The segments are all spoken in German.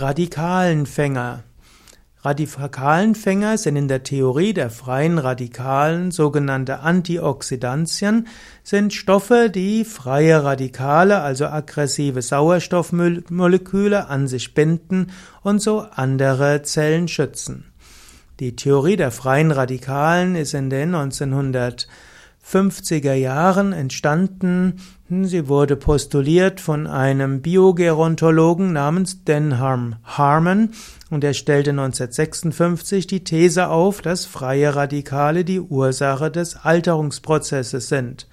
Radikalenfänger. Radikalenfänger sind in der Theorie der freien Radikalen sogenannte Antioxidantien, sind Stoffe, die freie Radikale, also aggressive Sauerstoffmoleküle an sich binden und so andere Zellen schützen. Die Theorie der freien Radikalen ist in den 1900 50er Jahren entstanden. Sie wurde postuliert von einem Biogerontologen namens Denham Harmon und er stellte 1956 die These auf, dass freie Radikale die Ursache des Alterungsprozesses sind.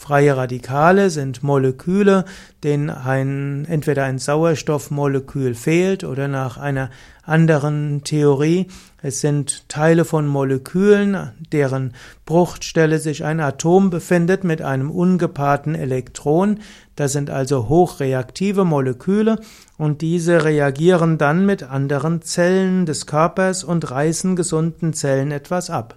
Freie Radikale sind Moleküle, denen ein, entweder ein Sauerstoffmolekül fehlt oder nach einer anderen Theorie, es sind Teile von Molekülen, deren Bruchstelle sich ein Atom befindet mit einem ungepaarten Elektron. Das sind also hochreaktive Moleküle und diese reagieren dann mit anderen Zellen des Körpers und reißen gesunden Zellen etwas ab.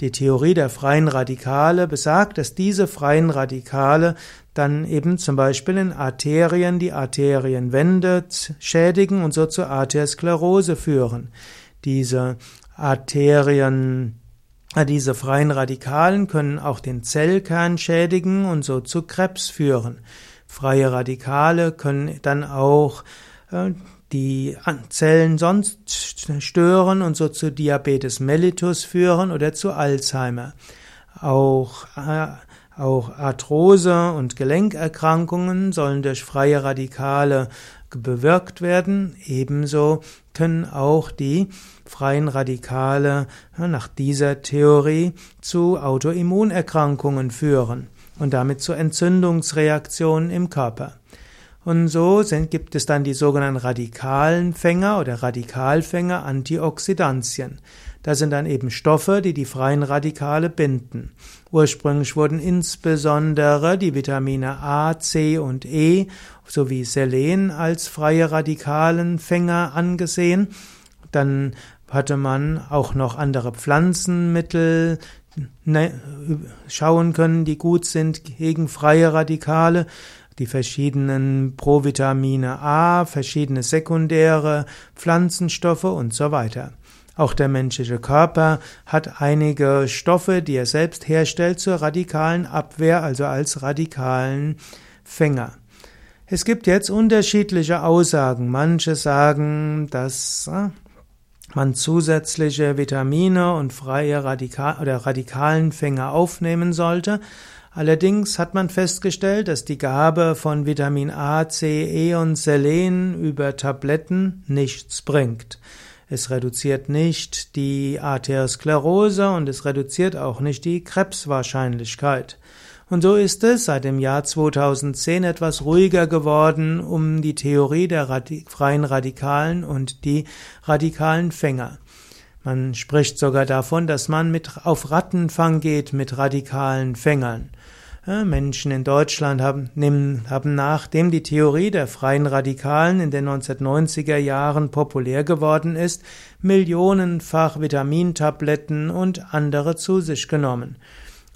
Die Theorie der freien Radikale besagt, dass diese freien Radikale dann eben zum Beispiel in Arterien die Arterienwände schädigen und so zur Arteriosklerose führen. Diese Arterien, äh, diese freien Radikalen können auch den Zellkern schädigen und so zu Krebs führen. Freie Radikale können dann auch die Zellen sonst stören und so zu Diabetes mellitus führen oder zu Alzheimer. Auch, äh, auch Arthrose und Gelenkerkrankungen sollen durch freie Radikale bewirkt werden. Ebenso können auch die freien Radikale nach dieser Theorie zu Autoimmunerkrankungen führen und damit zu Entzündungsreaktionen im Körper. Und so sind, gibt es dann die sogenannten Radikalenfänger oder Radikalfänger Antioxidantien. Das sind dann eben Stoffe, die die freien Radikale binden. Ursprünglich wurden insbesondere die Vitamine A, C und E sowie Selen als freie Radikalenfänger angesehen. Dann hatte man auch noch andere Pflanzenmittel ne, schauen können, die gut sind gegen freie Radikale die verschiedenen Provitamine A, verschiedene sekundäre Pflanzenstoffe und so weiter. Auch der menschliche Körper hat einige Stoffe, die er selbst herstellt, zur radikalen Abwehr, also als radikalen Fänger. Es gibt jetzt unterschiedliche Aussagen. Manche sagen, dass äh, man zusätzliche Vitamine und freie Radikal oder radikalen Fänger aufnehmen sollte. Allerdings hat man festgestellt, dass die Gabe von Vitamin A, C, E und Selen über Tabletten nichts bringt. Es reduziert nicht die Arteriosklerose und es reduziert auch nicht die Krebswahrscheinlichkeit. Und so ist es seit dem Jahr 2010 etwas ruhiger geworden um die Theorie der Radi freien Radikalen und die radikalen Fänger. Man spricht sogar davon, dass man mit auf Rattenfang geht mit radikalen Fängern. Menschen in Deutschland haben, haben nachdem die Theorie der freien Radikalen in den 1990er Jahren populär geworden ist, millionenfach Vitamintabletten und andere zu sich genommen.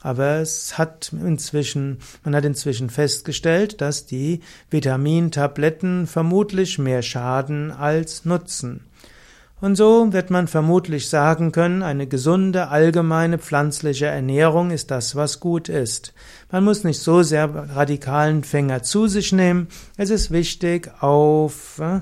Aber es hat inzwischen, man hat inzwischen festgestellt, dass die Vitamintabletten vermutlich mehr schaden als nutzen. Und so wird man vermutlich sagen können, eine gesunde allgemeine pflanzliche Ernährung ist das, was gut ist. Man muss nicht so sehr radikalen Fänger zu sich nehmen. Es ist wichtig, auf äh,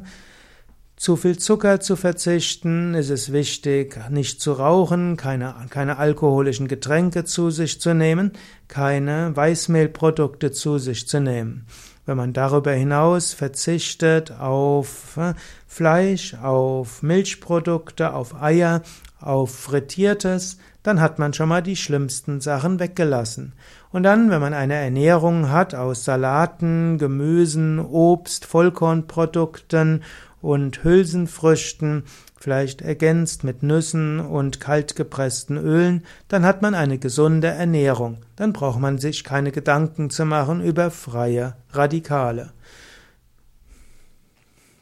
zu viel Zucker zu verzichten. Es ist wichtig, nicht zu rauchen, keine, keine alkoholischen Getränke zu sich zu nehmen, keine Weißmehlprodukte zu sich zu nehmen. Wenn man darüber hinaus verzichtet auf äh, Fleisch, auf Milchprodukte, auf Eier, auf Frittiertes, dann hat man schon mal die schlimmsten Sachen weggelassen. Und dann, wenn man eine Ernährung hat aus Salaten, Gemüsen, Obst, Vollkornprodukten und Hülsenfrüchten, vielleicht ergänzt mit Nüssen und kaltgepressten Ölen, dann hat man eine gesunde Ernährung. Dann braucht man sich keine Gedanken zu machen über freie Radikale.